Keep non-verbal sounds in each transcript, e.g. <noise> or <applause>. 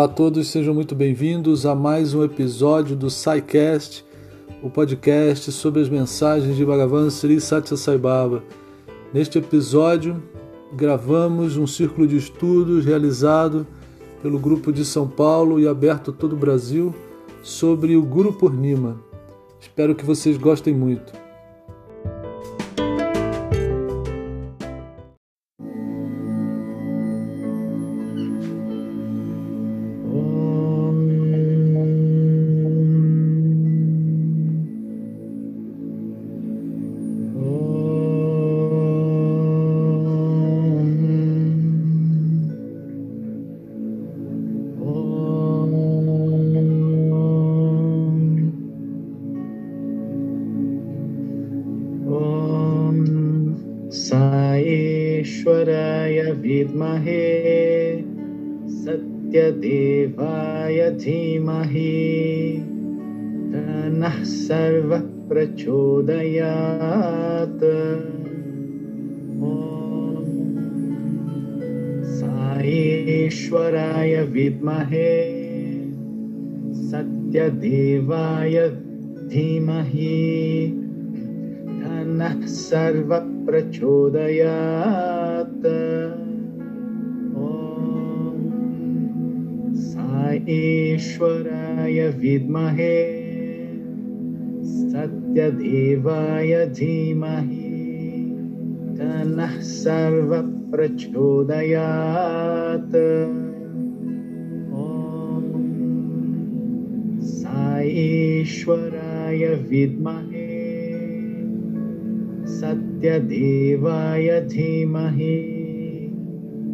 Olá a todos, sejam muito bem-vindos a mais um episódio do SciCast, o podcast sobre as mensagens de Bhagavan Sri Satya Sai Baba. Neste episódio, gravamos um círculo de estudos realizado pelo grupo de São Paulo e aberto a todo o Brasil sobre o Guru Purnima. Espero que vocês gostem muito. विद्महे सत्यदेवाय धीमहि। धनः सर्वप्रचोदयात्। ॐ सा ईश्वराय विद्महे। सत्यदेवाय धीमहि। धनः सर्वप्रचोदयात्। सत्यदेवाय धीमहि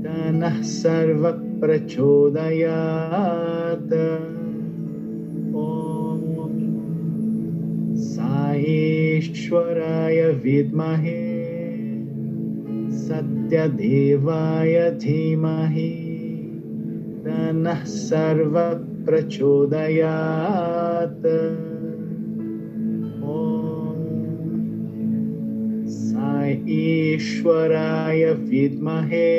तनः सर्वप्रचोदयात्। ॐ साईश्वराय विद्महे सत्यदेवाय धीमहि तनः सर्वप्रचोदयात् प्रचोदयात्। ईश्वराय विद्महे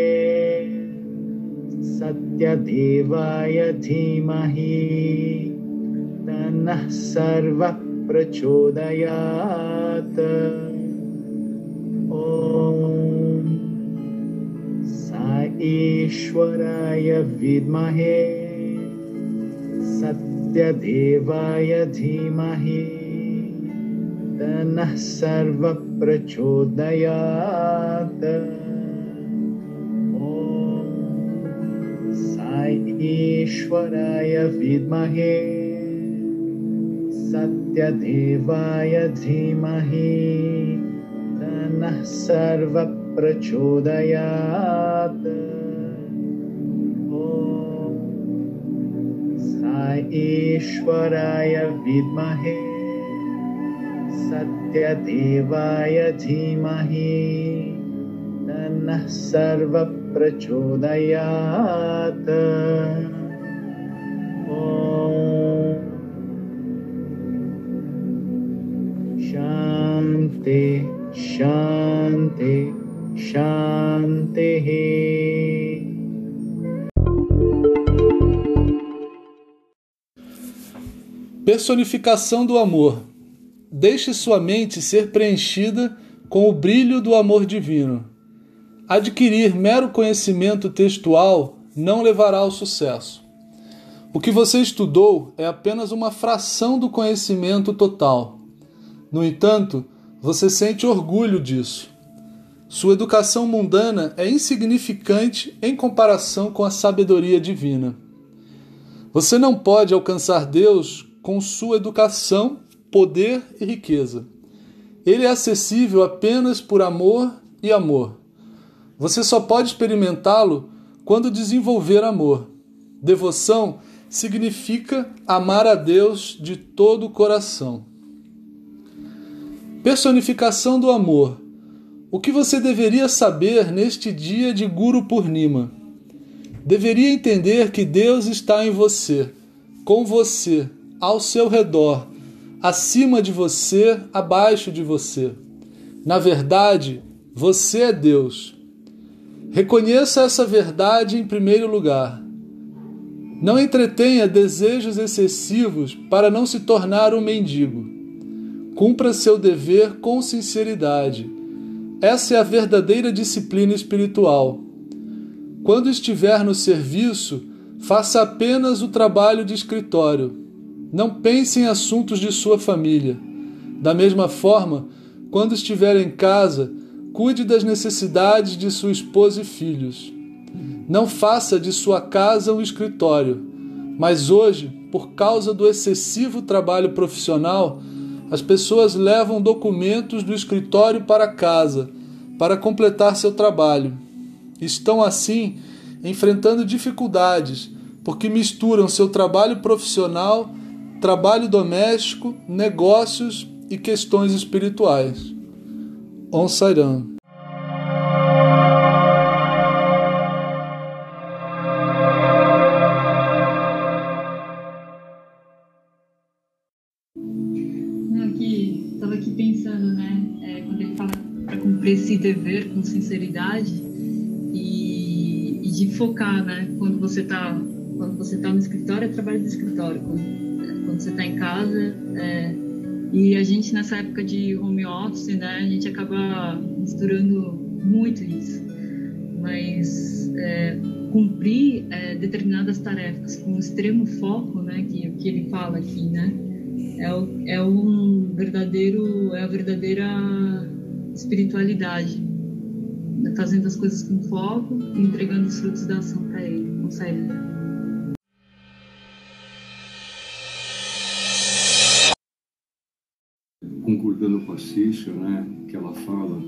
सत्यदेवाय धीमहि तन्नः सर्वप्रचोदयात्। ॐ सा ईश्वराय विद्महे। सत्यदेवाय धीमहि। तनः सर्वः प्रचोदयात् ईश्वराय विद्महे। सत्यदेवाय धीमहि। तनः सर्वप्रचोदयात् ईश्वराय विद्महे सत्यदेवाय धीमहि तनः सर्वप्रचोदयात्। शान्ति शान्ति शान्तिः Personificação do amor. Deixe sua mente ser preenchida com o brilho do amor divino. Adquirir mero conhecimento textual não levará ao sucesso. O que você estudou é apenas uma fração do conhecimento total. No entanto, você sente orgulho disso. Sua educação mundana é insignificante em comparação com a sabedoria divina. Você não pode alcançar Deus com sua educação, poder e riqueza. Ele é acessível apenas por amor e amor. Você só pode experimentá-lo quando desenvolver amor. Devoção significa amar a Deus de todo o coração. Personificação do amor. O que você deveria saber neste dia de Guru Purnima? Deveria entender que Deus está em você, com você, ao seu redor, acima de você, abaixo de você. Na verdade, você é Deus. Reconheça essa verdade em primeiro lugar. Não entretenha desejos excessivos para não se tornar um mendigo. Cumpra seu dever com sinceridade. Essa é a verdadeira disciplina espiritual. Quando estiver no serviço, faça apenas o trabalho de escritório. Não pense em assuntos de sua família. Da mesma forma, quando estiver em casa, cuide das necessidades de sua esposa e filhos. Não faça de sua casa um escritório, mas hoje, por causa do excessivo trabalho profissional, as pessoas levam documentos do escritório para casa para completar seu trabalho. Estão assim enfrentando dificuldades porque misturam seu trabalho profissional, trabalho doméstico, negócios e questões espirituais. On Sairam. esse dever com sinceridade e, e de focar, né? Quando você está quando você está no escritório é trabalho do escritório, quando, quando você está em casa é, e a gente nessa época de home office, né? A gente acaba misturando muito isso, mas é, cumprir é, determinadas tarefas com extremo foco, né? Que que ele fala aqui, né? É, o, é um verdadeiro é a verdadeira espiritualidade, né, fazendo as coisas com foco e entregando os frutos da ação para Ele, com a Né, que ela fala,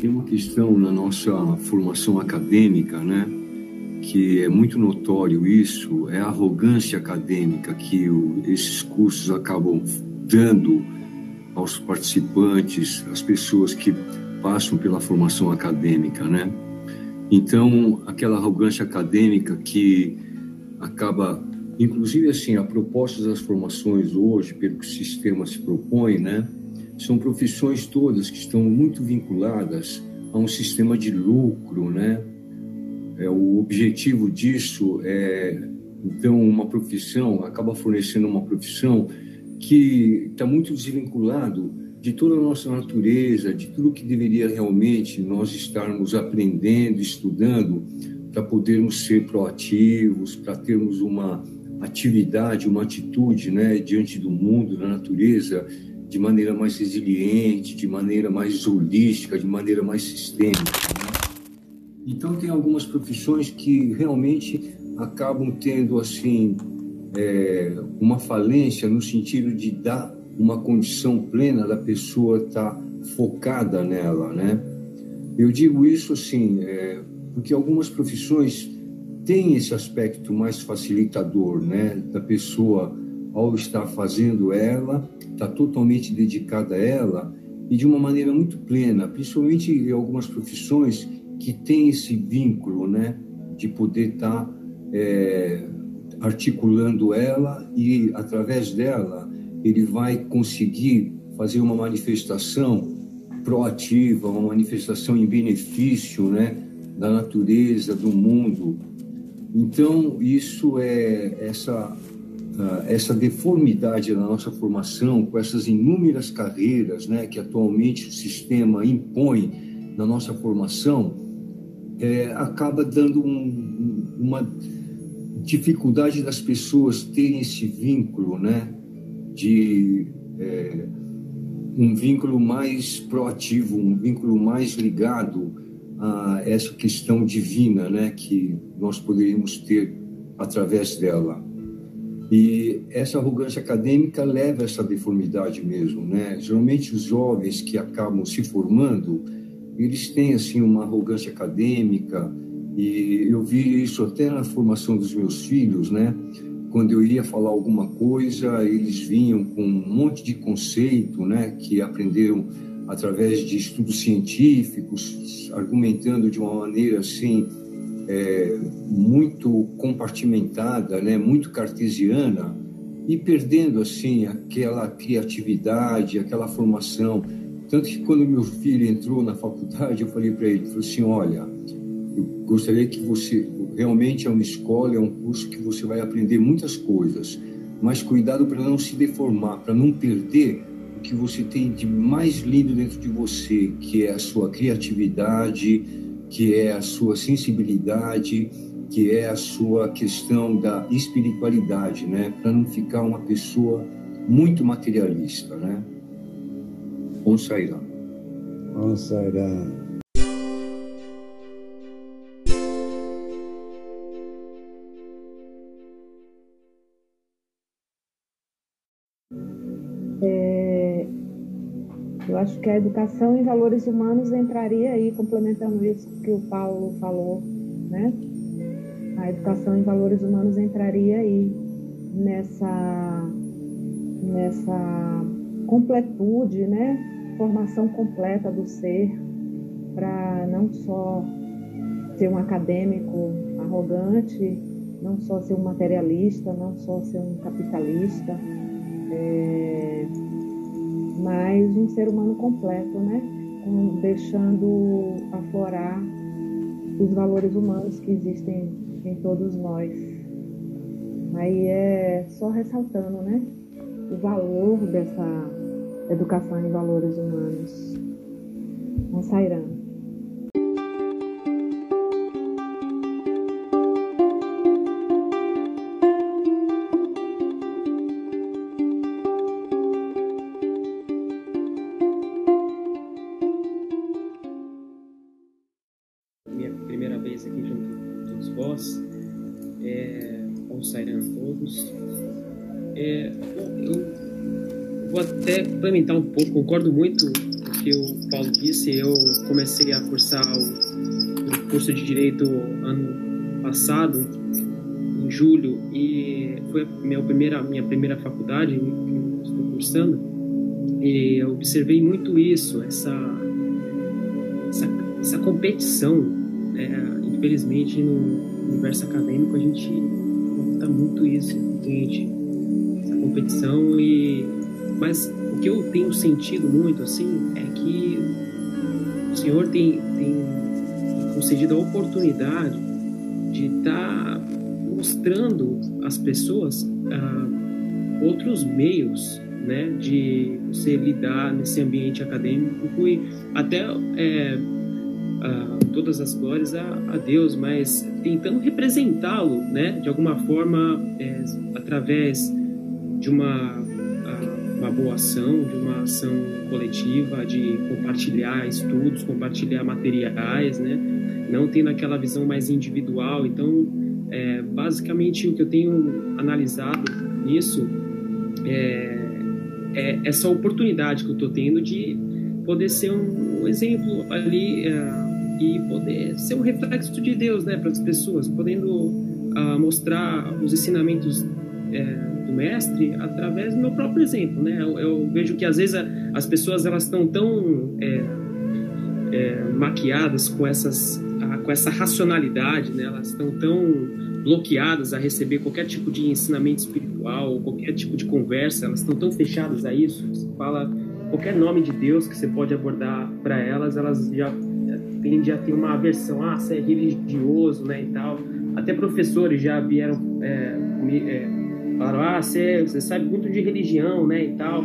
tem uma questão na nossa formação acadêmica, né, que é muito notório isso, é a arrogância acadêmica que o, esses cursos acabam dando aos participantes, às pessoas que passam pela formação acadêmica, né? Então, aquela arrogância acadêmica que acaba, inclusive assim, a proposta das formações hoje, pelo que o sistema se propõe, né? São profissões todas que estão muito vinculadas a um sistema de lucro, né? É, o objetivo disso é, então, uma profissão, acaba fornecendo uma profissão que está muito desvinculado de toda a nossa natureza, de tudo que deveria realmente nós estarmos aprendendo, estudando, para podermos ser proativos, para termos uma atividade, uma atitude né, diante do mundo, da natureza, de maneira mais resiliente, de maneira mais holística, de maneira mais sistêmica. Né? Então, tem algumas profissões que realmente acabam tendo assim é, uma falência no sentido de dar uma condição plena da pessoa estar tá focada nela, né? Eu digo isso assim, é, porque algumas profissões têm esse aspecto mais facilitador, né? Da pessoa, ao estar fazendo ela, está totalmente dedicada a ela e de uma maneira muito plena, principalmente em algumas profissões que têm esse vínculo, né? De poder estar tá, é, articulando ela e, através dela, ele vai conseguir fazer uma manifestação proativa, uma manifestação em benefício né, da natureza, do mundo. Então, isso é essa, essa deformidade na nossa formação, com essas inúmeras carreiras né, que atualmente o sistema impõe na nossa formação, é, acaba dando um, uma dificuldade das pessoas terem esse vínculo, né, de é, um vínculo mais proativo, um vínculo mais ligado a essa questão divina, né, que nós poderíamos ter através dela. E essa arrogância acadêmica leva a essa deformidade mesmo, né? Geralmente os jovens que acabam se formando, eles têm assim uma arrogância acadêmica, e eu vi isso até na formação dos meus filhos, né? Quando eu ia falar alguma coisa, eles vinham com um monte de conceito, né? Que aprenderam através de estudos científicos, argumentando de uma maneira assim é, muito compartimentada, né? Muito cartesiana e perdendo assim aquela criatividade, aquela formação. Tanto que quando meu filho entrou na faculdade, eu falei para ele, falei assim, olha Eu gostaria que você realmente é uma escola, é um curso que você vai aprender muitas coisas, mas cuidado para não se deformar, para não perder o que você tem de mais lindo dentro de você, que é a sua criatividade, que é a sua sensibilidade, que é a sua questão da espiritualidade, né? Para não ficar uma pessoa muito materialista, né? Om Sairá. Om Sairá. Eu acho que a educação em valores humanos entraria aí, complementando isso que o Paulo falou, né? A educação em valores humanos entraria aí nessa, nessa completude, né? Formação completa do ser, para não só ser um acadêmico arrogante, não só ser um materialista, não só ser um capitalista, é, mas um ser humano completo, né? Com, deixando aflorar os valores humanos que existem em todos nós. Aí é só ressaltando, né? O valor dessa educação em valores humanos. Não sairão. Complementar um pouco, concordo muito com o que o Paulo disse. Eu comecei a cursar o, o curso de Direito ano passado, em julho, e foi a minha primeira, minha primeira faculdade que estou cursando. E eu observei muito isso, essa, essa, essa competição. Né? Infelizmente, no universo acadêmico, a gente nota muito isso, gente, essa competição e mas o que eu tenho sentido muito assim é que o Senhor tem, tem concedido a oportunidade de estar tá mostrando às pessoas ah, outros meios né, de você lidar nesse ambiente acadêmico e até é, ah, todas as glórias a, a, Deus, mas tentando representá-lo né, de alguma forma é, através de uma uma boa ação, de uma ação coletiva, de compartilhar estudos, compartilhar materiais, né? Não tendo aquela visão mais individual. Então, é, basicamente, o que eu tenho analisado nisso é, é essa oportunidade que eu estou tendo de poder ser um, um exemplo ali é, e poder ser um reflexo de Deus, né, para as pessoas, podendo uh, mostrar os ensinamentos é, do mestre através do meu próprio exemplo, né? Eu, eu vejo que às vezes a, as pessoas elas estão tão é, é, maquiadas com essas a, com essa racionalidade, né? Elas estão tão bloqueadas a receber qualquer tipo de ensinamento espiritual qualquer tipo de conversa, elas estão tão fechadas a isso. Você fala qualquer nome de Deus que você pode abordar para elas, elas já tendem a ter uma aversão, ah, você é religioso, né, e tal. Até professores já vieram é, é, Falaram, ah, você, você sabe muito de religião, né, e tal.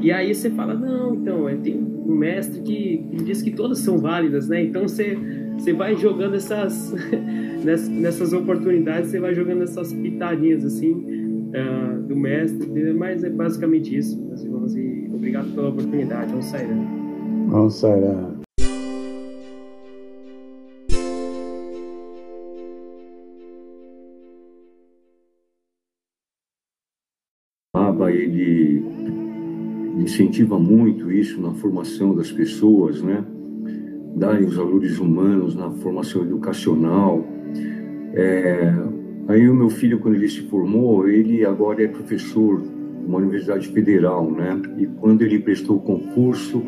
E aí você fala, não, então, é, tem um mestre que, que diz que todas são válidas, né? Então você, você vai jogando essas, <laughs> nessas oportunidades, você vai jogando essas pitadinhas, assim, uh, do mestre. Mas é basicamente isso, meus irmãos. E obrigado pela oportunidade. Vamos sair. Vamos sair. Ele incentiva muito isso na formação das pessoas, né? Darem os valores humanos na formação educacional. É, aí o meu filho, quando ele se formou, ele agora é professor uma universidade federal, né? E quando ele prestou o concurso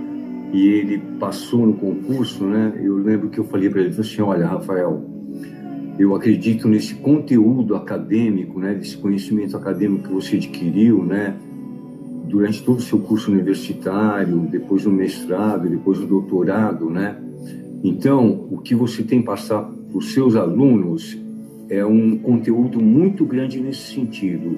e ele passou no concurso, né? Eu lembro que eu falei para ele assim, olha, Rafael, eu acredito nesse conteúdo acadêmico, né, desse conhecimento acadêmico que você adquiriu, né, durante todo o seu curso universitário, depois do mestrado, depois do doutorado, né? Então, o que você tem passar, os seus alunos é um conteúdo muito grande nesse sentido,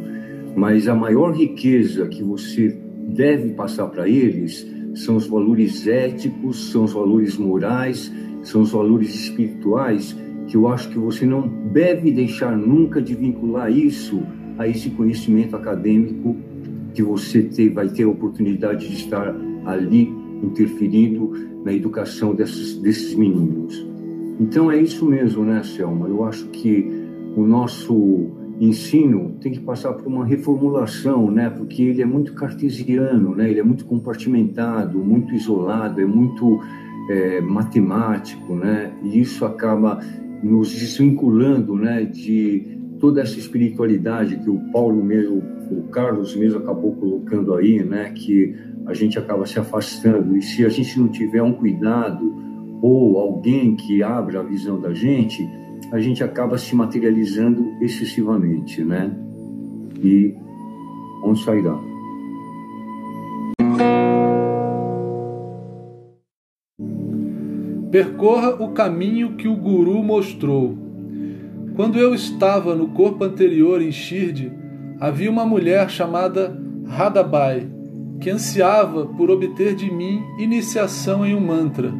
mas a maior riqueza que você deve passar para eles são os valores éticos, são os valores morais, são os valores espirituais que eu acho que você não deve deixar nunca de vincular isso a esse conhecimento acadêmico que você ter, vai ter a oportunidade de estar ali interferindo na educação desses, desses meninos. Então é isso mesmo, né, Selma? Eu acho que o nosso ensino tem que passar por uma reformulação, né? Porque ele é muito cartesiano, né? Ele é muito compartimentado, muito isolado, é muito é, matemático, né? E isso acaba nos desvinculando, né? De toda essa espiritualidade que o Paulo mesmo, o Carlos mesmo acabou colocando aí, né? Que a gente acaba se afastando. E se a gente não tiver um cuidado ou alguém que abra a visão da gente, a gente acaba se materializando excessivamente, né? E onde sairá? Percorra o caminho que o Guru mostrou. Quando eu estava no corpo anterior em Shirdi, havia uma mulher chamada Radabai, que ansiava por obter de mim iniciação em um mantra,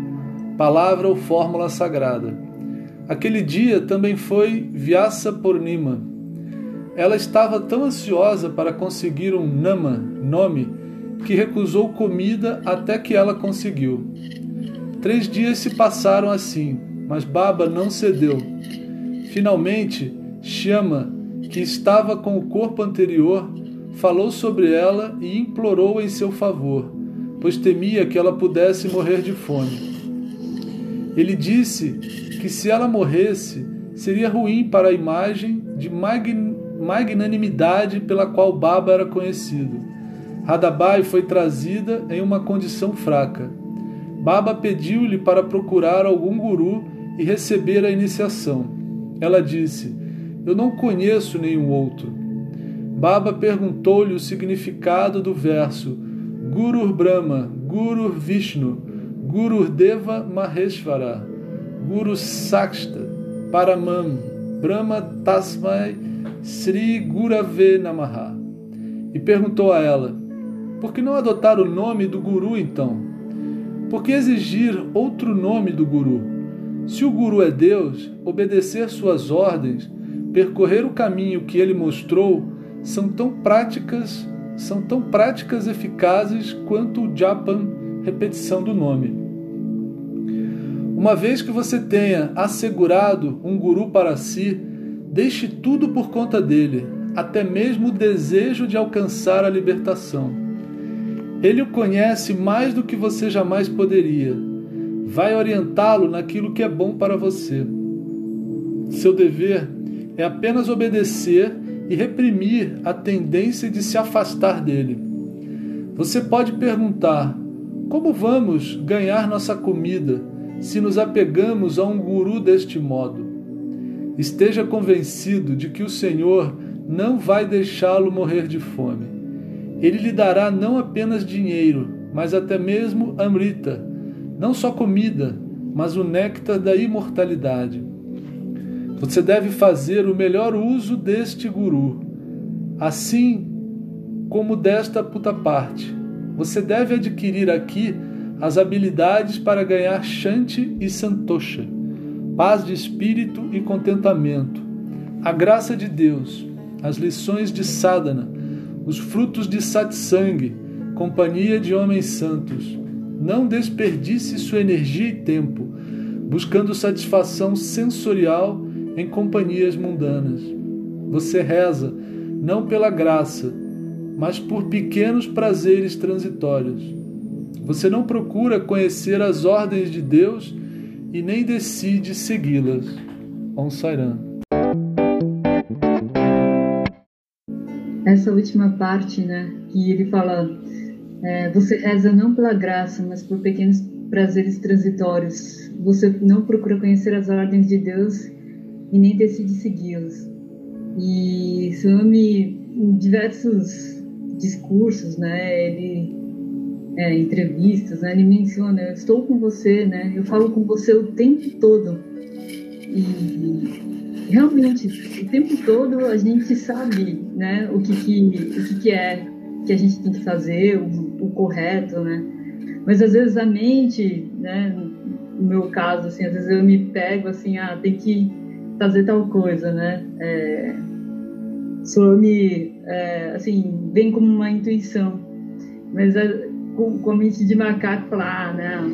palavra ou fórmula sagrada. Aquele dia também foi Vyasa Purnima. Ela estava tão ansiosa para conseguir um nama, nome, que recusou comida até que ela conseguiu. Três dias se passaram assim, mas Baba não cedeu. Finalmente, Shama, que estava com o corpo anterior, falou sobre ela e implorou em seu favor, pois temia que ela pudesse morrer de fome. Ele disse que se ela morresse, seria ruim para a imagem de magnanimidade pela qual Baba era conhecido. Radabai foi trazida em uma condição fraca. Baba pediu-lhe para procurar algum guru e receber a iniciação. Ela disse: Eu não conheço nenhum outro. Baba perguntou-lhe o significado do verso Guru Brahma, Guru Vishnu, Guru Deva Maheshvara, Guru Sakshta, Paramam, Brahma Tasmai Sri Gurave Namaha. E perguntou a ela: Por que não adotar o nome do Guru então? Por que exigir outro nome do Guru? Se o Guru é Deus, obedecer suas ordens, percorrer o caminho que ele mostrou, são tão práticas, são tão práticas eficazes quanto o japan, repetição do nome. Uma vez que você tenha assegurado um guru para si, deixe tudo por conta dele, até mesmo o desejo de alcançar a libertação. Ele o conhece mais do que você jamais poderia. Vai orientá-lo naquilo que é bom para você. Seu dever é apenas obedecer e reprimir a tendência de se afastar dele. Você pode perguntar: como vamos ganhar nossa comida se nos apegamos a um guru deste modo? Esteja convencido de que o Senhor não vai deixá-lo morrer de fome. Ele lhe dará não apenas dinheiro, mas até mesmo amrita, não só comida, mas o néctar da imortalidade. Você deve fazer o melhor uso deste guru, assim como desta puta parte. Você deve adquirir aqui as habilidades para ganhar Shanti e Santosha, paz de espírito e contentamento, a graça de Deus, as lições de sadhana, os frutos de satsang, companhia de homens santos. Não desperdice sua energia e tempo buscando satisfação sensorial em companhias mundanas. Você reza não pela graça, mas por pequenos prazeres transitórios. Você não procura conhecer as ordens de Deus e nem decide segui-las. Om Sairam. Essa última parte, né, que ele fala, é, você reza não pela graça, mas por pequenos prazeres transitórios. Você não procura conhecer as ordens de Deus e nem decide segui-los. E Swami, em diversos discursos, né, ele é, entrevistas, né, ele menciona, eu estou com você, né, eu falo com você o tempo todo. e realmente, o tempo todo a gente sabe né, o, que, que, o que, que é que a gente tem que fazer, o, o correto, né? Mas às vezes a mente, né, no meu caso, assim, às vezes eu me pego assim, ah, tem que fazer tal coisa, né? É, me, é, assim, vem como uma intuição. Mas é, com, com a mente de macaco, falar, não,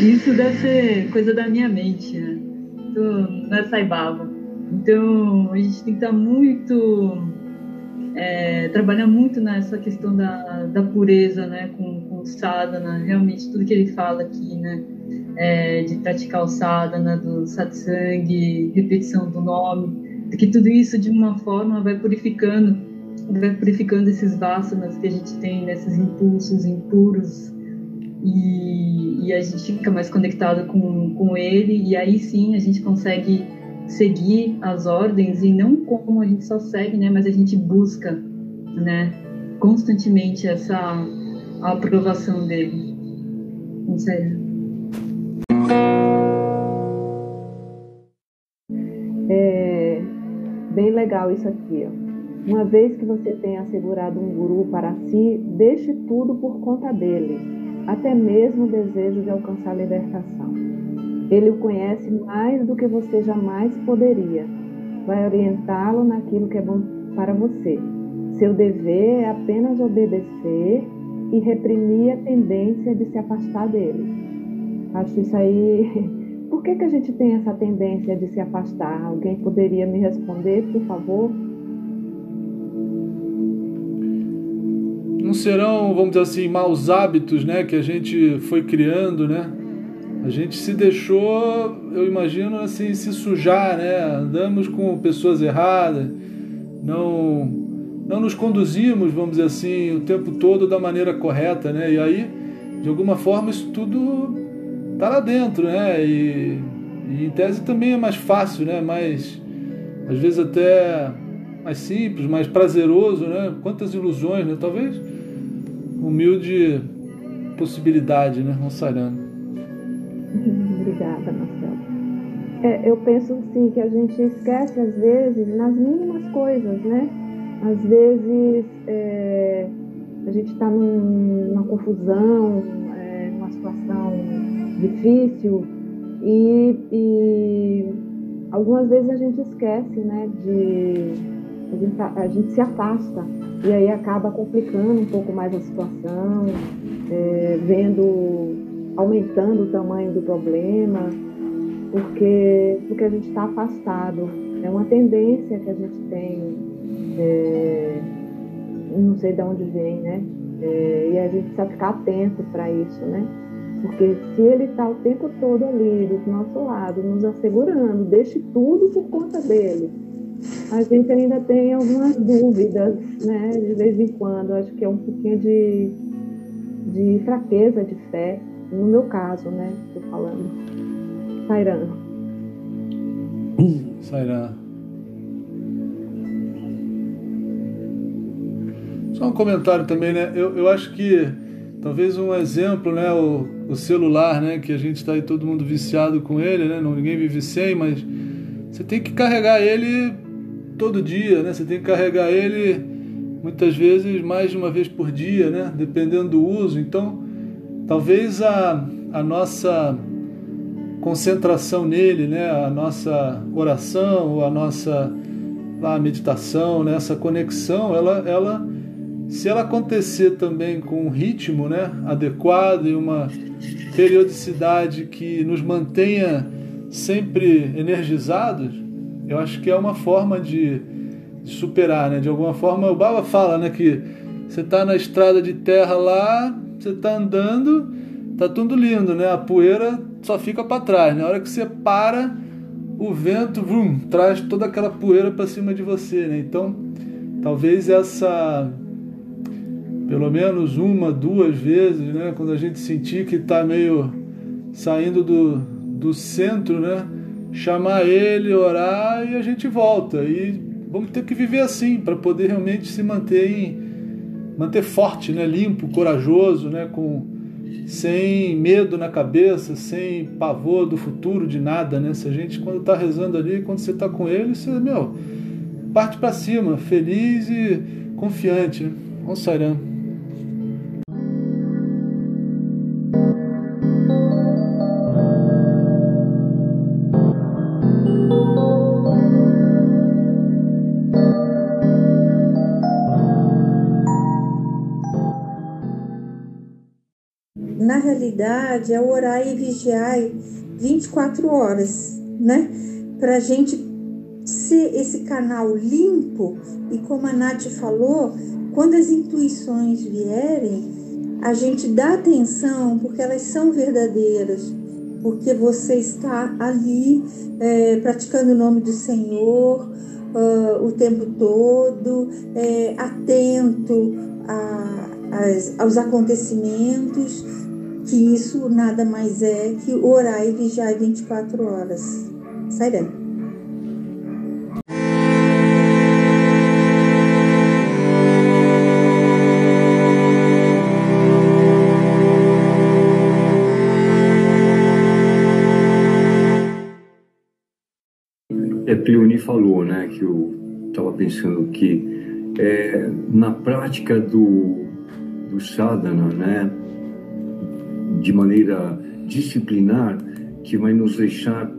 isso deve ser coisa da minha mente, né? Não é saibava. Então, a gente tem que estar muito é, trabalhar muito nessa questão da, da pureza, né, com, com o sadhana, realmente tudo que ele fala aqui, né, é, de praticar o sadhana, do satsang, repetição do nome, que tudo isso de uma forma vai purificando, vai purificando esses vasanas que a gente tem, né, impulsos impuros, e, e, a gente fica mais conectado com, com ele, e aí sim a gente consegue seguir as ordens e não como a gente só segue, né, mas a gente busca, né, constantemente essa aprovação dele. Não sei. É bem legal isso aqui, ó. Uma vez que você tenha assegurado um guru para si, deixe tudo por conta dele, até mesmo o desejo de alcançar a libertação. Ele o conhece mais do que você jamais poderia. Vai orientá-lo naquilo que é bom para você. Seu dever é apenas obedecer e reprimir a tendência de se afastar dele. Acho isso aí. <laughs> Por que, que a gente tem essa tendência de se afastar? Alguém poderia me responder, por favor? Não serão, vamos dizer assim, maus hábitos, né, que a gente foi criando, né? A gente se deixou, eu imagino assim, se sujar, né? Andamos com pessoas erradas, não não nos conduzimos, vamos dizer assim, o tempo todo da maneira correta, né? E aí, de alguma forma, isso tudo tá lá dentro, né? E, e em tese também é mais fácil, né? Mais às vezes até mais simples, mais prazeroso, né? Quantas ilusões, né? Talvez humilde possibilidade, né? Sarando. Obrigada, Marcelo. É, eu penso sim que a gente esquece às vezes nas mínimas coisas, né? Às vezes é, a gente está num, numa confusão, é, numa situação difícil e, e, algumas vezes a gente esquece, né? De a gente, tá, a gente se afasta e aí acaba complicando um pouco mais a situação, é, vendo aumentando o tamanho do problema, porque, porque a gente está afastado. É uma tendência que a gente tem, é, não sei de onde vem, né? É, e a gente precisa ficar atento para isso, né? Porque se ele está o tempo todo ali do nosso lado, nos assegurando, deixe tudo por conta dele. A gente ainda tem algumas dúvidas, né? De vez em quando. Acho que é um pouquinho de, de fraqueza de fé no meu caso, né? Estou falando. Sairan. Sairan. Só um comentário também, né? Eu, eu acho que talvez um exemplo, né? O, o celular, né? Que a gente está aí todo mundo viciado com ele, né? Ninguém vive sem, mas você tem que carregar ele todo dia, né? Você tem que carregar ele muitas vezes mais de uma vez por dia, né? Dependendo do uso. Então, Talvez a, a nossa concentração nele, né, a nossa oração, a nossa a meditação, né, essa conexão, ela, ela, se ela acontecer também com um ritmo né, adequado e uma periodicidade que nos mantenha sempre energizados, eu acho que é uma forma de, de superar, né? De alguma forma, o Baba fala, né, que você está na estrada de terra lá, você está andando, tá tudo lindo, né? A poeira só fica para trás. Na né? hora que você para, o vento vrum, traz toda aquela poeira para cima de você, né? Então, talvez essa pelo menos uma, duas vezes, né, quando a gente sentir que está meio saindo do, do centro, né, chamar ele, orar e a gente volta. E vamos ter que viver assim para poder realmente se manter em, manter forte, né, limpo, corajoso, né, com, sem medo na cabeça, sem pavor do futuro, de nada, né? Se a gente, quando está rezando ali, quando você está com ele, você, meu, parte para cima, feliz e confiante. Né? Saram. Na realidade, é orar e vigiar 24 horas, né? Para a gente ser esse canal limpo e como a Nath falou, quando as intuições vierem, a gente dá atenção porque elas são verdadeiras, porque você está ali é, praticando o nome do Senhor uh, o tempo todo, é, atento a, a, aos acontecimentos, que isso nada mais é que orar e vigiar 24 horas. Sairão. É, Cleoni falou, né, que eu estava pensando que é, na prática do, do sadhana, né, de maneira disciplinar, que vai nos deixar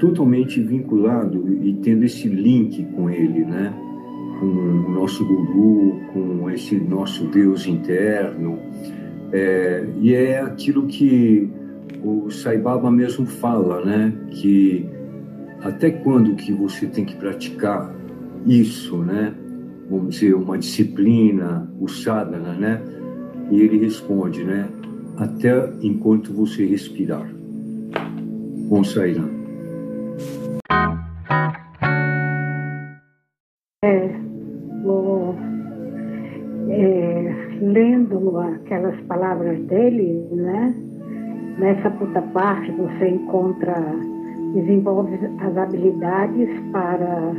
totalmente vinculado e tendo esse link com ele, né, com o nosso guru, com esse nosso Deus interno, é, e é aquilo que o Sai Baba mesmo fala, né, que até quando que você tem que praticar isso, né? Vamos dizer, uma disciplina, o sadhana, né? E ele responde, né? Até enquanto você respirar. Bom. É, vou, é, lendo aquelas palavras dele, né? Nessa puta parte você encontra desenvolve as habilidades para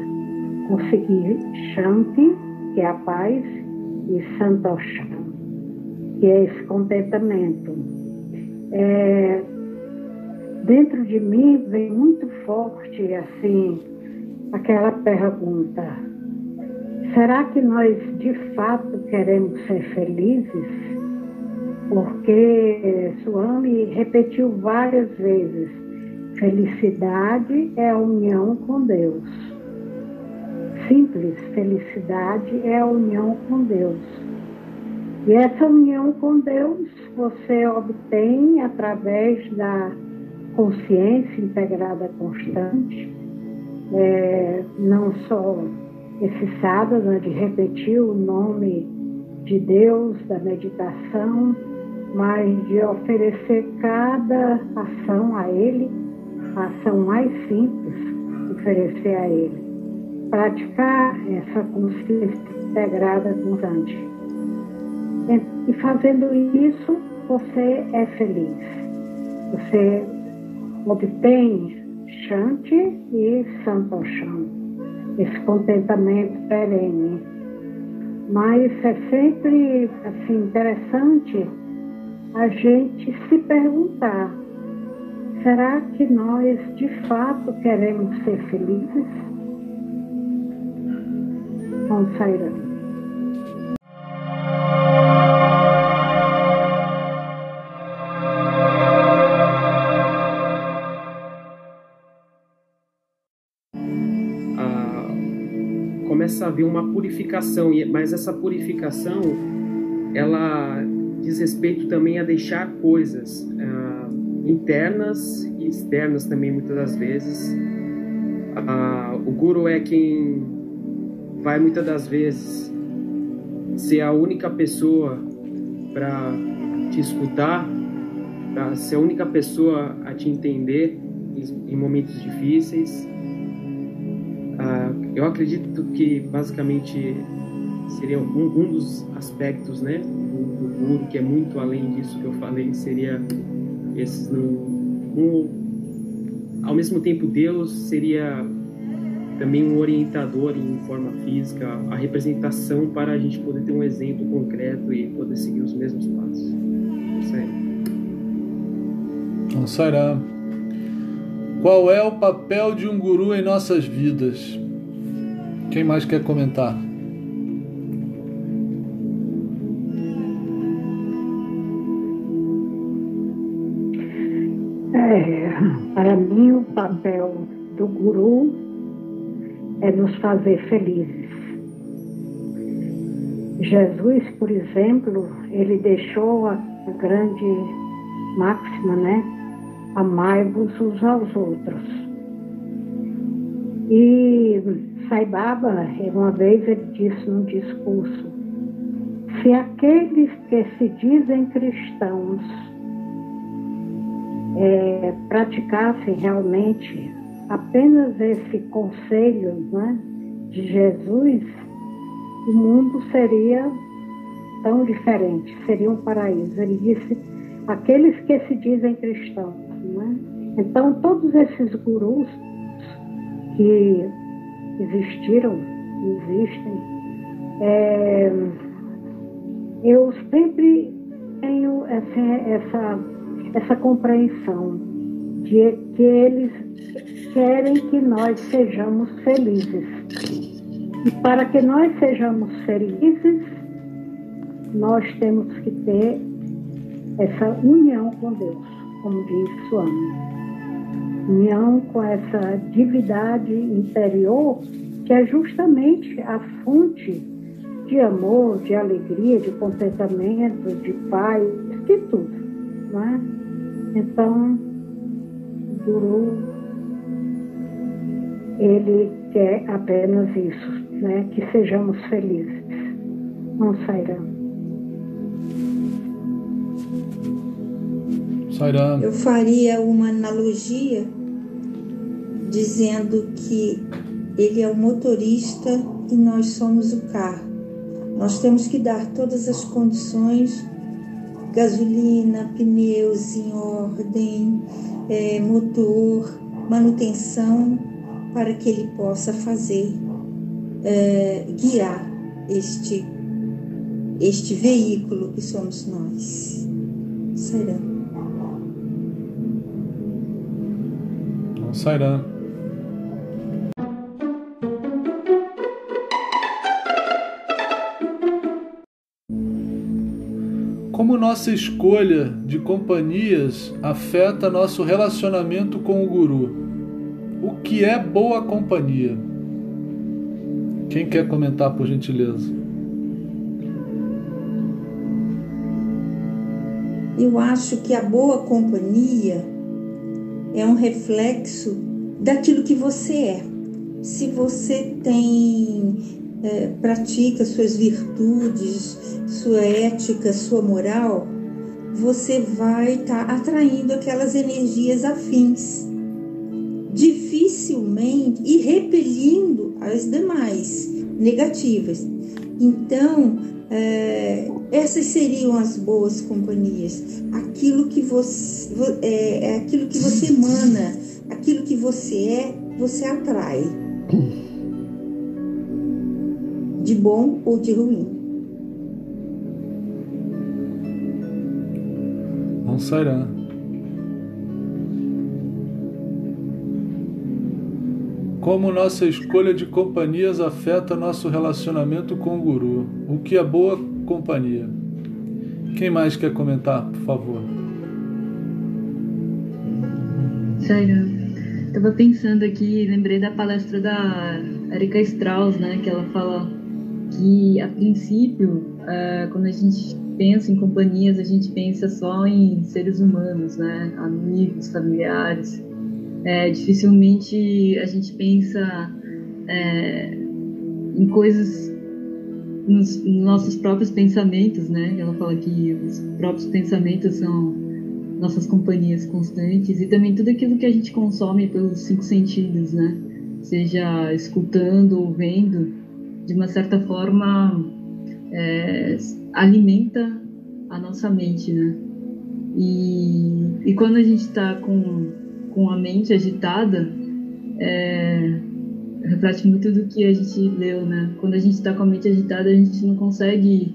conseguir Shanti, que é a paz, e Santosha, que é esse contentamento. É, dentro de mim vem muito forte assim aquela pergunta: será que nós de fato queremos ser felizes? Porque Swami repetiu várias vezes Felicidade é a união com Deus. Simples, felicidade é a união com Deus. E essa união com Deus você obtém através da consciência integrada constante, é, não só esse sadhana de repetir o nome de Deus, da meditação, mas de oferecer cada ação a Ele a ação mais simples, oferecer a Ele. Praticar essa consciência integrada constante. E fazendo isso, você é feliz. Você obtém Shanti e Santosham, esse contentamento perene. Mas é sempre assim, interessante a gente se perguntar Será que nós de fato queremos ser felizes? Vamos sair ah, haver uma purificação, mas essa purificação ela diz respeito também a deixar coisas. Ah, internas e externas também muitas das vezes. Ah, o guru é quem vai muitas das vezes ser a única pessoa para te escutar, para ser a única pessoa a te entender em momentos difíceis. Eu acredito que basicamente seria um, um dos aspectos, né, do, do guru que é muito além disso que eu falei, seria esses não, um, ao mesmo tempo Deus seria também um orientador em forma física, a representação para a gente poder ter um exemplo concreto e poder seguir os mesmos passos. Não sairá. Qual é o papel de um guru em nossas vidas? Quem mais quer comentar? É, para mim, o papel do guru é nos fazer felizes. Jesus, por exemplo, ele deixou a grande máxima, né? Amai-vos uns aos outros. E Sai Baba, uma vez ele disse num discurso: se aqueles que se dizem cristãos é, praticassem realmente apenas esse conselho né, de Jesus, o mundo seria tão diferente, seria um paraíso. Ele disse: aqueles que se dizem cristãos. Né? Então, todos esses gurus que existiram, existem, é, eu sempre tenho essa, essa, essa compreensão de que eles querem que nós sejamos felizes. E para que nós sejamos felizes, nós temos que ter essa união com Deus, como diz Swami. União com essa divindade interior, que é justamente a fonte de amor, de alegria, de contentamento, de paz, de tudo. Não é? Então, o Guru, ele quer apenas isso, né? que sejamos felizes. Não sairão. Sairá. Eu faria uma analogia dizendo que ele é o motorista e nós somos o carro. Nós temos que dar todas as condições gasolina, pneus em ordem, é, motor, manutenção, para que ele possa fazer, é, guiar este, este veículo que somos nós. Será? Não Nossa escolha de companhias afeta nosso relacionamento com o guru? O que é boa companhia? Quem quer comentar, por gentileza? Eu acho que a boa companhia é um reflexo daquilo que você é. Se você tem, é, pratica suas virtudes, sua ética, sua moral, você vai estar tá atraindo aquelas energias afins, dificilmente e repelindo as demais negativas. Então, é, essas seriam as boas companhias. Aquilo que você é, é aquilo que você emana, aquilo que você é, você atrai. De bom ou de ruim. Não sairá. Como nossa escolha de companhias afeta nosso relacionamento com o guru? O que é boa companhia? Quem mais quer comentar, por favor? Sério, estava pensando aqui, lembrei da palestra da Erika Strauss, né, que ela fala que a princípio, uh, quando a gente pensa em companhias, a gente pensa só em seres humanos, né, amigos, familiares é, dificilmente a gente pensa é, em coisas nos, nos, nossos próprios pensamentos, né? Ela fala que os próprios pensamentos são nossas companhias constantes e também tudo aquilo que a gente consome pelos cinco sentidos, né? Seja escutando ou vendo, de uma certa forma é, alimenta a nossa mente, né? E, e quando a gente está com com a mente agitada, é, reflete muito do que a gente leu, né? Quando a gente está com a mente agitada, a gente não consegue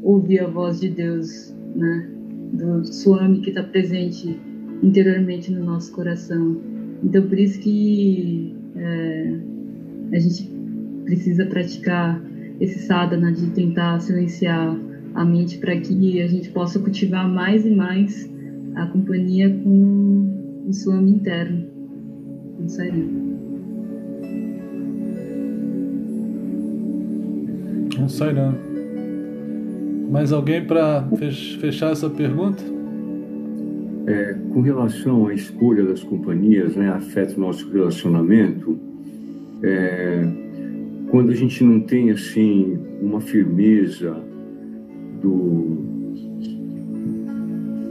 ouvir a voz de Deus, né? Do Swami que está presente interiormente no nosso coração. Então, por isso que é, a gente precisa praticar esse sadhana de tentar silenciar a mente para que a gente possa cultivar mais e mais a companhia com o Swami interno, com Sairam. Um Sairam. Mais alguém para fechar essa pergunta? É, com relação à escolha das companhias, né, afeta o nosso relacionamento. É, quando a gente não tem assim uma firmeza do,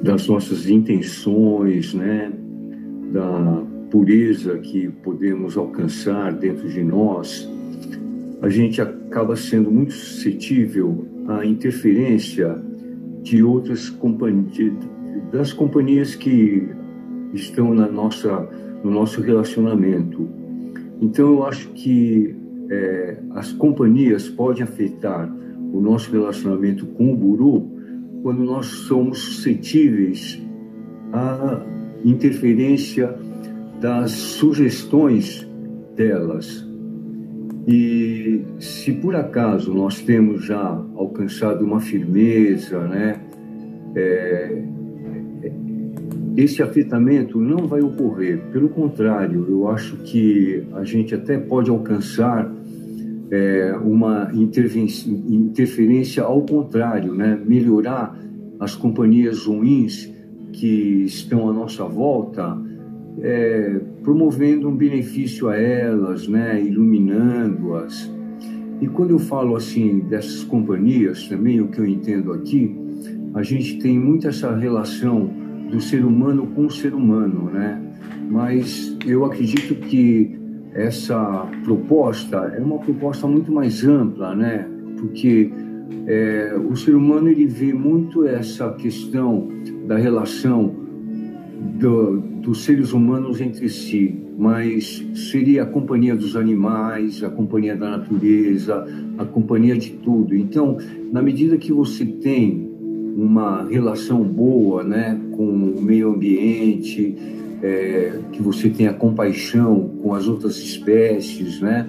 das nossas intenções, né, da pureza que podemos alcançar dentro de nós, a gente acaba sendo muito suscetível à interferência de outras companhias, das companhias que estão na nossa, no nosso relacionamento. Então, eu acho que é, as companhias podem afetar o nosso relacionamento com o guru quando nós somos suscetíveis à interferência das sugestões delas. E se por acaso nós temos já alcançado uma firmeza, né, é, esse afetamento não vai ocorrer. Pelo contrário, eu acho que a gente até pode alcançar é, uma interferência ao contrário, né, melhorar as companhias ruins que estão à nossa volta é, promovendo um benefício a elas, né, iluminando-as. E quando eu falo assim dessas companhias, também o que eu entendo aqui, a gente tem muito essa relação do ser humano com o ser humano, né? Mas eu acredito que essa proposta é uma proposta muito mais ampla, né? Porque é, o ser humano ele vê muito essa questão da relação do, dos seres humanos entre si, mas seria a companhia dos animais, a companhia da natureza, a companhia de tudo. Então, na medida que você tem uma relação boa, né, com o meio ambiente, é, que você tenha compaixão com as outras espécies, né?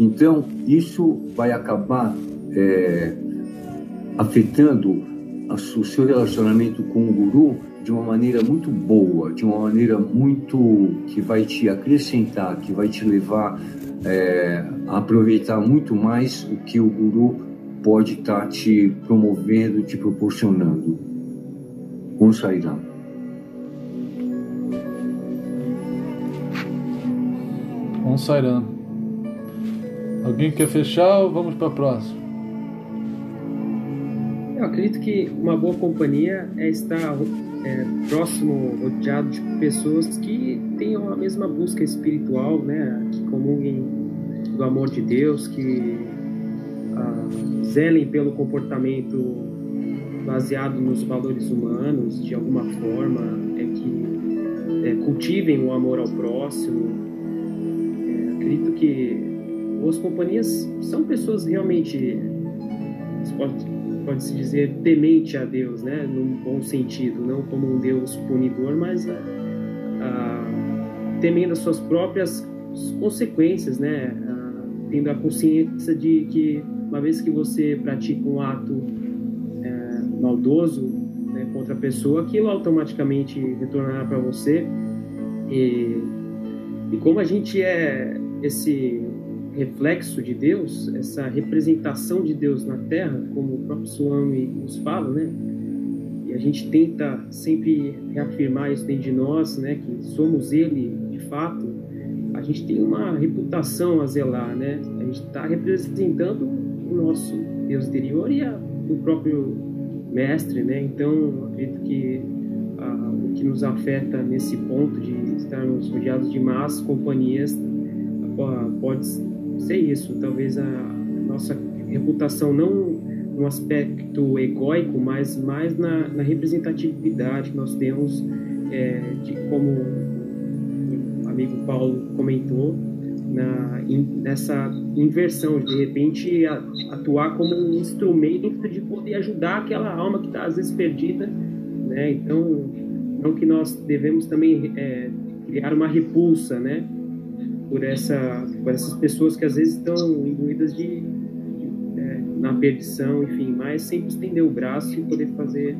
Então, isso vai acabar é, afetando o seu relacionamento com o guru de uma maneira muito boa, de uma maneira muito que vai te acrescentar, que vai te levar é, a aproveitar muito mais o que o guru pode estar tá te promovendo, te proporcionando. Com sairá. Com sairá. Alguém quer fechar ou vamos para a próxima? Eu acredito que uma boa companhia é estar é, próximo, rodeado de pessoas que tenham a mesma busca espiritual, né? Que comunguem do amor de Deus, que ah, zelem pelo comportamento baseado nos valores humanos, de alguma forma, é que é, cultivem o amor ao próximo. Acredito que boas companhias são pessoas realmente pode-se dizer, temente a Deus, né? Num bom sentido, não como um Deus punidor, mas a, a, temendo as suas próprias consequências, né? A, tendo a consciência de que uma vez que você pratica um ato é, maldoso né, contra a pessoa, aquilo automaticamente retornará para você. E, e como a gente é esse reflexo de Deus, essa representação de Deus na Terra, como o próprio Swami nos fala, né? E a gente tenta sempre reafirmar isso dentro de nós, né? Que somos Ele de fato. A gente tem uma reputação a zelar, né? A gente está representando o nosso Deus interior e a, o próprio Mestre, né? Então, acredito que ah, o que nos afeta nesse ponto de estarmos rodeados de más companhias pode ser isso, talvez a nossa reputação não no aspecto egóico, mas mais na, na representatividade que nós temos é, de como o amigo Paulo comentou, na, in, nessa inversão, de repente a, atuar como um instrumento de poder ajudar aquela alma que está às vezes perdida, né? Então, não que nós devemos também é, criar uma repulsa, né? Por, essa, por essas pessoas que às vezes estão imbuídas de, de é, na perdição, enfim, mas sempre estender o braço e poder fazer,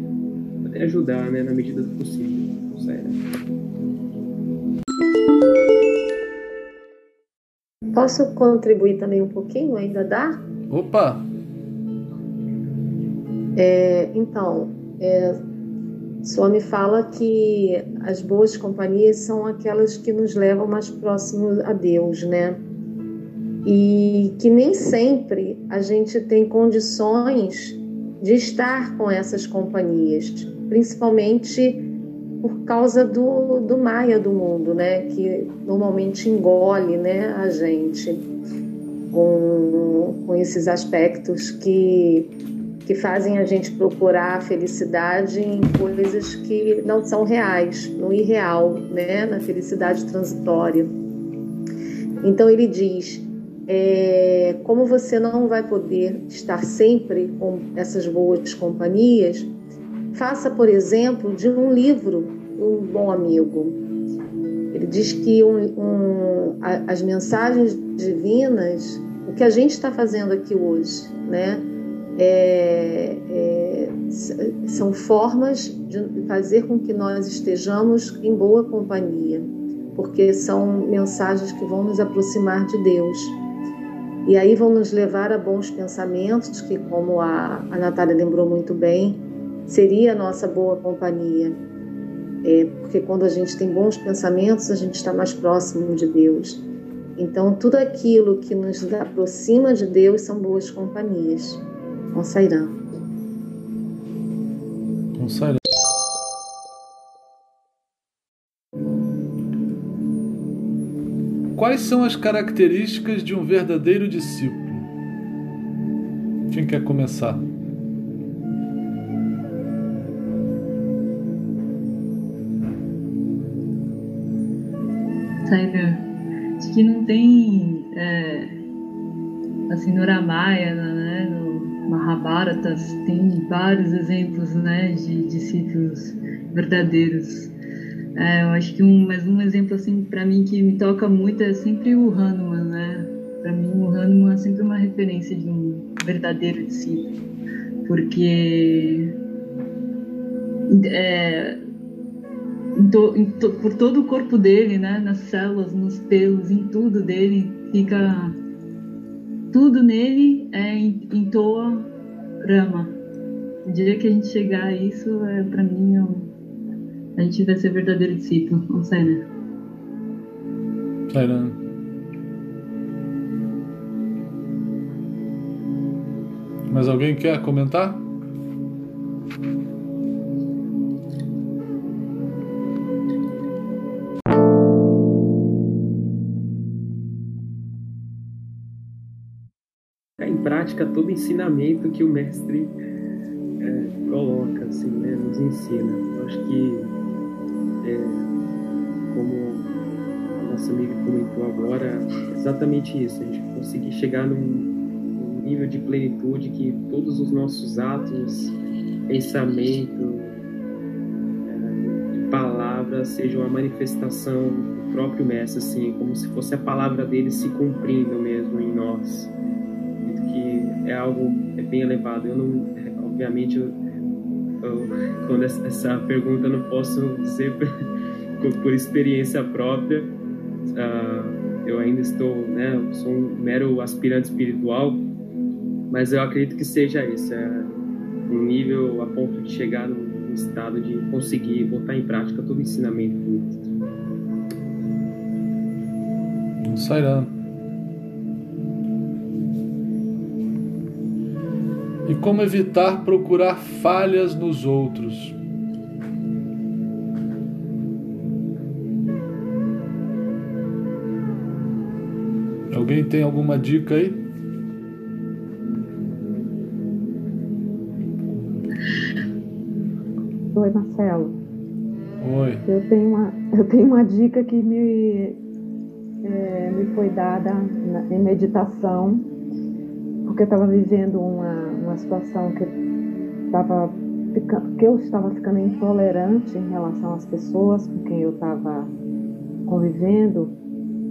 até ajudar, né? Na medida do possível. Sério. Posso contribuir também um pouquinho? Ainda dá? Opa! É, então, é, Swami fala que as boas companhias são aquelas que nos levam mais próximo a Deus, né? E que nem sempre a gente tem condições de estar com essas companhias, principalmente por causa do, do Maia do mundo, né? Que normalmente engole né, a gente com, com esses aspectos que, que fazem a gente procurar a felicidade em coisas que não são reais, no irreal, né? Na felicidade transitória. Então ele diz: é, como você não vai poder estar sempre com essas boas companhias, Faça, por exemplo, de um livro um bom amigo. Ele diz que um, um, as mensagens divinas, o que a gente está fazendo aqui hoje, né, é, é, são formas de fazer com que nós estejamos em boa companhia, porque são mensagens que vão nos aproximar de Deus. E aí vão nos levar a bons pensamentos, que, como a, a Natália lembrou muito bem, seria a nossa boa companhia. É, porque quando a gente tem bons pensamentos, a gente está mais próximo de Deus. Então, tudo aquilo que nos aproxima de Deus são boas companhias. Com Sairã. Com Sairã. Quais são as características de um verdadeiro discípulo? Quem quer começar? Saída. Acho que não tem. É, assim, no né, no Mahabharata, tem vários exemplos né, de discípulos verdadeiros. É, eu acho que um, mas um exemplo assim para mim que me toca muito é sempre o Hanuman, né? Para mim o Hanuman é sempre uma referência de um verdadeiro discípulo, porque é, to, to, por todo o corpo dele, né? Nas células, nos pelos, em tudo dele, fica tudo nele é em, toa rama. O dia que a gente chegar a isso, é para mim, é a gente vai ser verdadeiro discípulo, não sei, né? Caramba. Mais alguém quer comentar? Prática todo ensinamento que o mestre é, coloca, assim, né, nos ensina. Eu acho que, é, como a nossa amiga comentou agora, exatamente isso, a gente conseguir chegar num, num nível de plenitude que todos os nossos atos, pensamento, é, palavras sejam a manifestação do próprio mestre, assim, como se fosse a palavra dele se cumprindo mesmo em nós é algo é bem elevado. Eu não, obviamente, eu, eu, quando essa pergunta eu não posso dizer <laughs> por, por experiência própria. Uh, eu ainda estou, né, sou um mero aspirante espiritual, mas eu acredito que seja isso, é um nível a ponto de chegar no estado de conseguir botar em prática todo o ensinamento do mestre. Sairá. E como evitar procurar falhas nos outros. Alguém tem alguma dica aí? Oi, Marcelo. Oi. Eu tenho uma, <laughs> eu tenho uma dica que me, é, me foi dada na, em meditação porque eu estava vivendo uma, uma situação que estava que eu estava ficando intolerante em relação às pessoas com quem eu estava convivendo,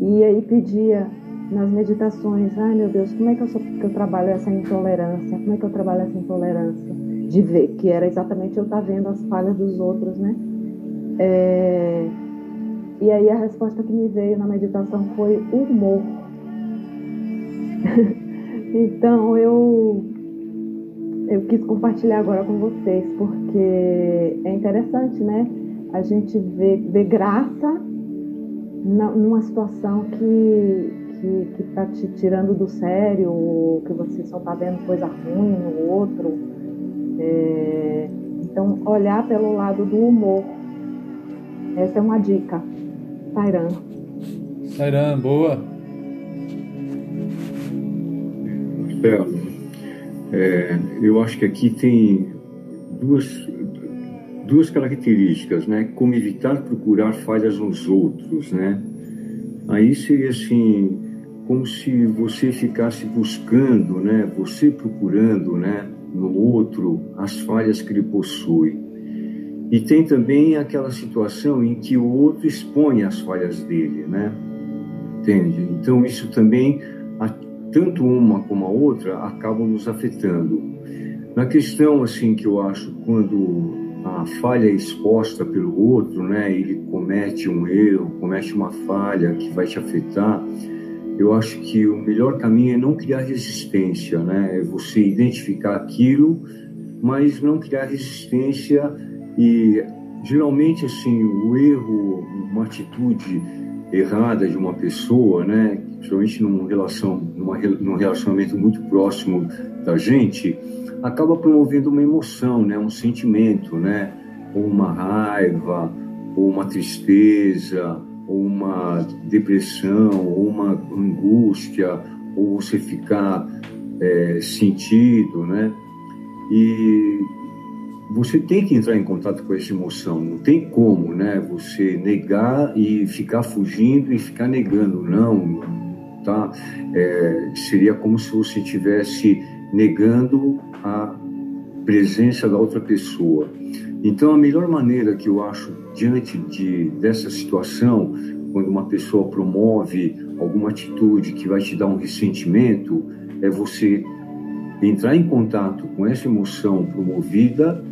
e aí pedia nas meditações, ai meu Deus, como é que eu, sou, que eu trabalho essa intolerância? Como é que eu trabalho essa intolerância? De ver, que era exatamente eu estar tá vendo as falhas dos outros, né? É, e aí a resposta que me veio na meditação foi humor. <laughs> então eu eu quis compartilhar agora com vocês porque é interessante, né? A gente vê, vê graça na, numa situação que que que está te tirando do sério, ou que você só está vendo coisa ruim no outro. É, então olhar pelo lado do humor. Essa é uma dica. Tairan. Tairan, boa. Marcelo, é, eu acho que aqui tem duas, duas características, né? Como evitar procurar falhas nos outros, né? Aí seria assim, como se você ficasse buscando, né? Você procurando, né? No outro as falhas que ele possui. E tem também aquela situação em que o outro expõe as falhas dele, né? Entende? Então isso também, tanto uma como a outra, acabam nos afetando. Na questão assim que eu acho quando a falha é exposta pelo outro, né? Ele comete um erro, comete uma falha que vai te afetar. Eu acho que o melhor caminho é não criar resistência, né? É você identificar aquilo, mas não criar resistência e geralmente assim o erro, uma atitude errada de uma pessoa, né, principalmente numa relação, numa, num relacionamento muito próximo da gente, acaba promovendo uma emoção, né, um sentimento, né, ou uma raiva, ou uma tristeza, ou uma depressão, ou uma angústia, ou você ficar é, sentido, né, e você tem que entrar em contato com essa emoção. Não tem como, né? Você negar e ficar fugindo e ficar negando. Não, tá? É, seria como se você estivesse negando a presença da outra pessoa. Então, a melhor maneira que eu acho diante de dessa situação, quando uma pessoa promove alguma atitude que vai te dar um ressentimento, é você entrar em contato com essa emoção promovida,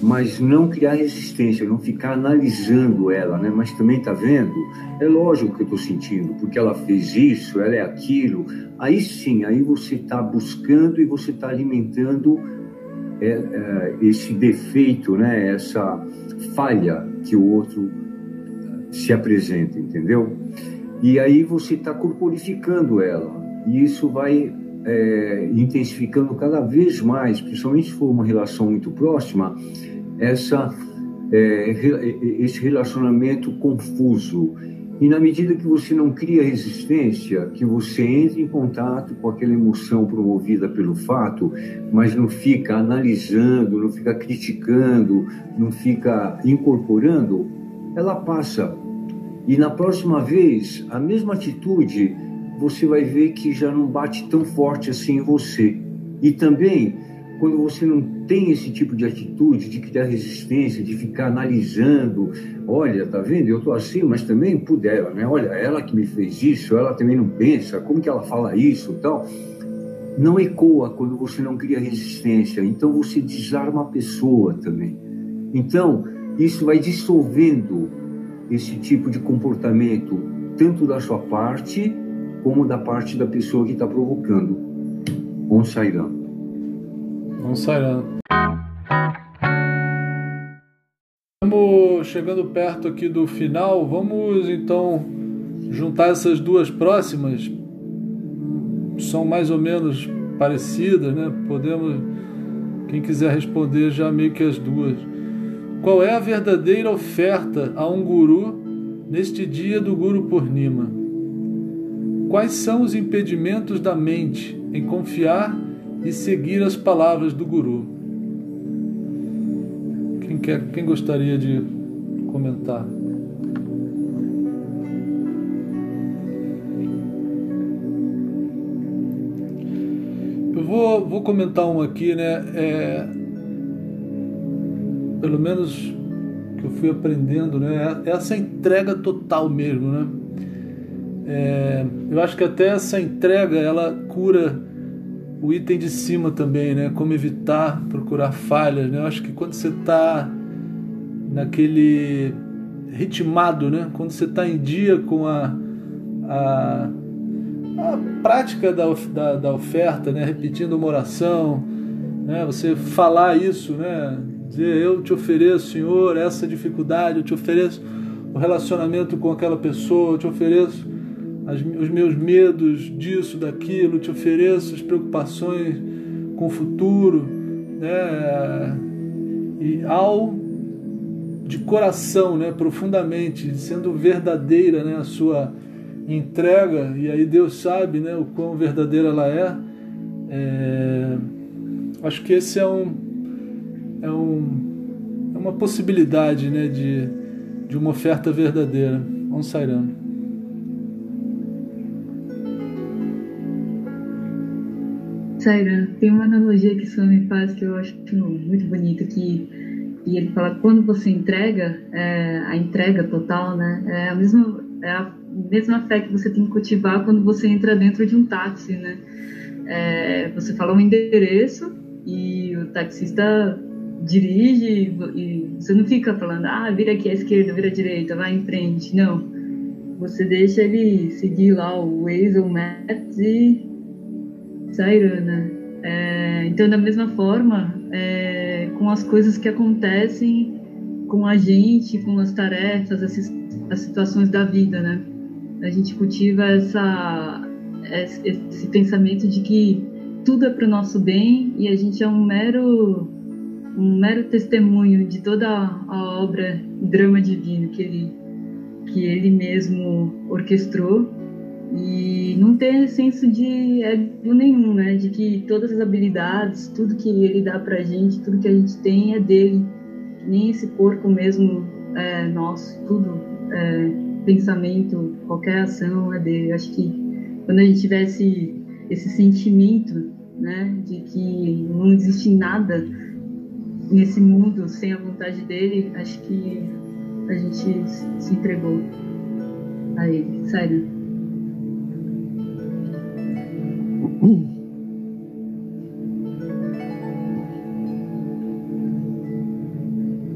mas não criar resistência, não ficar analisando ela, né? Mas também tá vendo? É lógico que eu estou sentindo, porque ela fez isso, ela é aquilo. Aí sim, aí você está buscando e você está alimentando é, é, esse defeito, né? Essa falha que o outro se apresenta, entendeu? E aí você está corporificando ela. E isso vai é, intensificando cada vez mais, principalmente se for uma relação muito próxima, essa, é, esse relacionamento confuso. E na medida que você não cria resistência, que você entra em contato com aquela emoção promovida pelo fato, mas não fica analisando, não fica criticando, não fica incorporando, ela passa. E na próxima vez, a mesma atitude você vai ver que já não bate tão forte assim em você. E também, quando você não tem esse tipo de atitude de criar resistência, de ficar analisando, olha, tá vendo? Eu tô assim, mas também puder, né? Olha, ela que me fez isso, ela também não pensa, como que ela fala isso, tal. Não ecoa quando você não cria resistência. Então você desarma a pessoa também. Então, isso vai dissolvendo esse tipo de comportamento, tanto da sua parte como da parte da pessoa que está provocando. Om Sairam. Om Sairam. Estamos chegando perto aqui do final. Vamos então juntar essas duas próximas. São mais ou menos parecidas, né? Podemos, quem quiser responder, já meio que as duas. Qual é a verdadeira oferta a um guru neste dia do Guru Purnima? Quais são os impedimentos da mente em confiar e seguir as palavras do Guru? Quem, quer, quem gostaria de comentar? Eu vou, vou comentar um aqui, né? É, pelo menos que eu fui aprendendo, né? É essa entrega total mesmo, né? É, eu acho que até essa entrega ela cura o item de cima também, né? Como evitar procurar falhas, né? Eu acho que quando você está naquele ritmado, né? Quando você está em dia com a, a, a prática da, da, da, oferta, né? Repetindo uma oração, né? Você falar isso, né? Dizer eu te ofereço, Senhor, essa dificuldade, eu te ofereço o relacionamento com aquela pessoa, eu te ofereço as, os meus medos disso, daquilo, te ofereço as preocupações com o futuro, né? E ao de coração, né, profundamente, sendo verdadeira, né, a sua entrega, e aí Deus sabe, né, o quão verdadeira ela é. é acho que esse é um é um é uma possibilidade, né, de de uma oferta verdadeira. Vamos sairando. Saira, tem uma analogia que o Swami faz que eu acho muito bonita, que ele fala quando você entrega, é, a entrega total, né, é a mesma é a mesma fé que você tem que cultivar quando você entra dentro de um táxi, né? É, você fala um endereço e o taxista dirige e você não fica falando, ah, vira aqui à esquerda, vira à direita, vai em frente. Não. Você deixa ele seguir lá o Waze ou Maps e Sairana. É, então, da mesma forma, é, com as coisas que acontecem com a gente, com as tarefas, as, as situações da vida, né? A gente cultiva essa, esse pensamento de que tudo é para o nosso bem e a gente é um mero um mero testemunho de toda a obra drama divino que ele que ele mesmo orquestrou e não ter senso de ego nenhum, né? De que todas as habilidades, tudo que ele dá pra gente, tudo que a gente tem é dele. Nem esse corpo mesmo é nosso, tudo, é, pensamento, qualquer ação é dele. Acho que quando a gente tivesse esse sentimento, né? De que não existe nada nesse mundo sem a vontade dele, acho que a gente se entregou a ele, sério.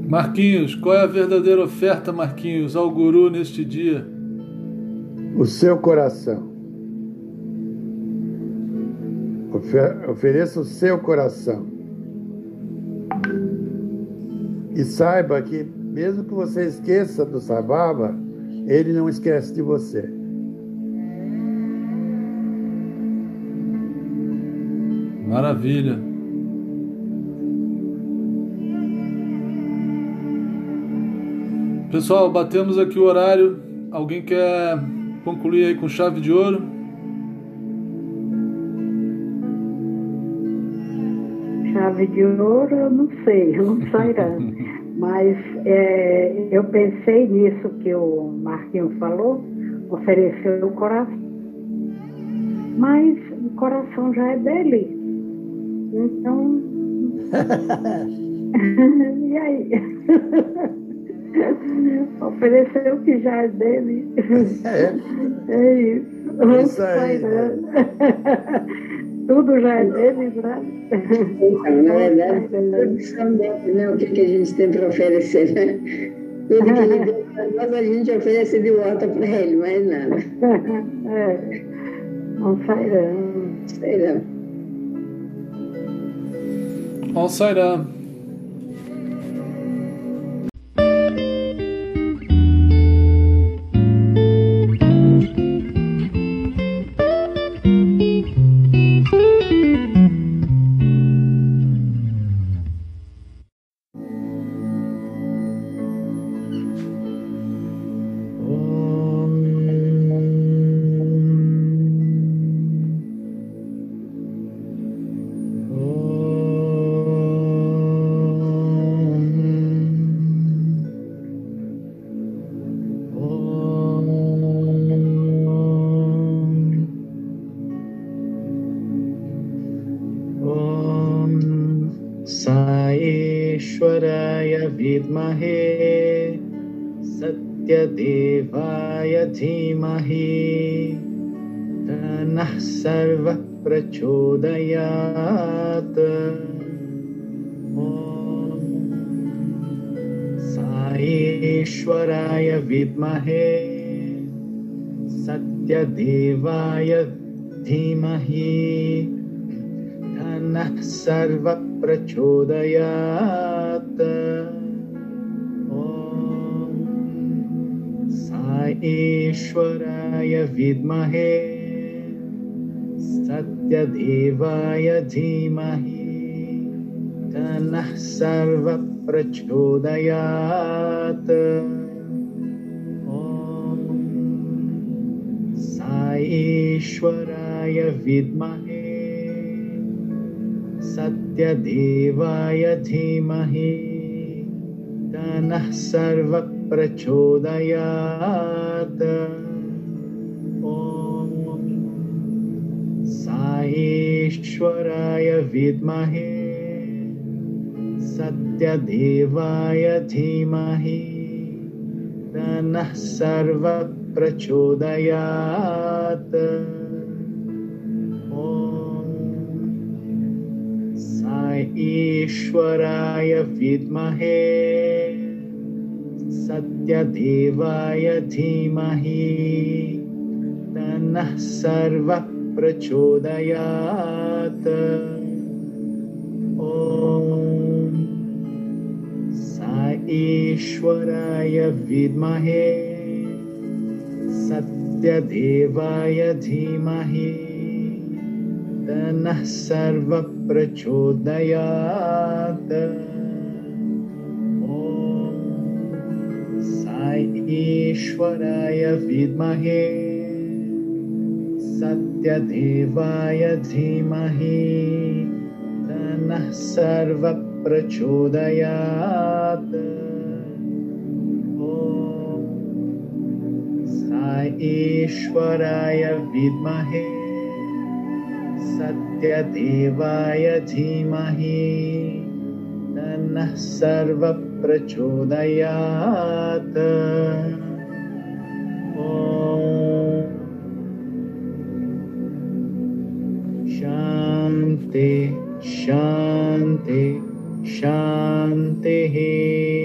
Marquinhos, qual é a verdadeira oferta, Marquinhos, ao guru neste dia? O seu coração. Ofer ofereça o seu coração. E saiba que, mesmo que você esqueça do Sababa, ele não esquece de você. Maravilha. Pessoal, batemos aqui o horário. Alguém quer concluir aí com chave de ouro? Chave de ouro, eu não sei, eu não sairá. <laughs> Mas é, eu pensei nisso que o Marquinhos falou, oferecer o coração. Mas o coração já é dele. Então. <laughs> <laughs> e aí? Ofereceu o que já é dele. É, é isso. Isso aí. Né? Tudo já é dele, né? Então, na verdade, tudo são dele, né? O que, que a gente tem para oferecer, né? Tudo que ele deu para nós, a gente oferece de volta para ele, mais nada. <laughs> É. Não sairão. Sairão. Also. uh, शिवाय धीमहि। धनः सर्वप्रचोदयात्। ॐ सा ईश्वराय विद्महे। सत्यदेवाय धीमहि। धनः सर्वप्रचोदयात्। साईश्वराय विद्महे सत्यदेवाय धीमहि तन्नः सर्वः प्रचोदयात् ॐ साईश्वराय विद्महे सत्यदेवाय धीमहि तन्नः सर्वः प्रचोदयात्। ॐ साईश्वराय विद्महे सत्यदेवाय धीमहि तन्नः सर्वः प्रचोदयात् ॐ साईश्वराय विद्महे सत्यदेवाय धीमहि तन्नः सर्वः प्रचोदयात् ॐ साईश्वराय विद्महे सत्यदेवाय धीमहि तन्नः सर्वः ईश्वराय विद्महे सत्यदेवाय धीमहि तन्नः सर्वप्रचोदयात्। शान्ति शान्ति शान्तिः।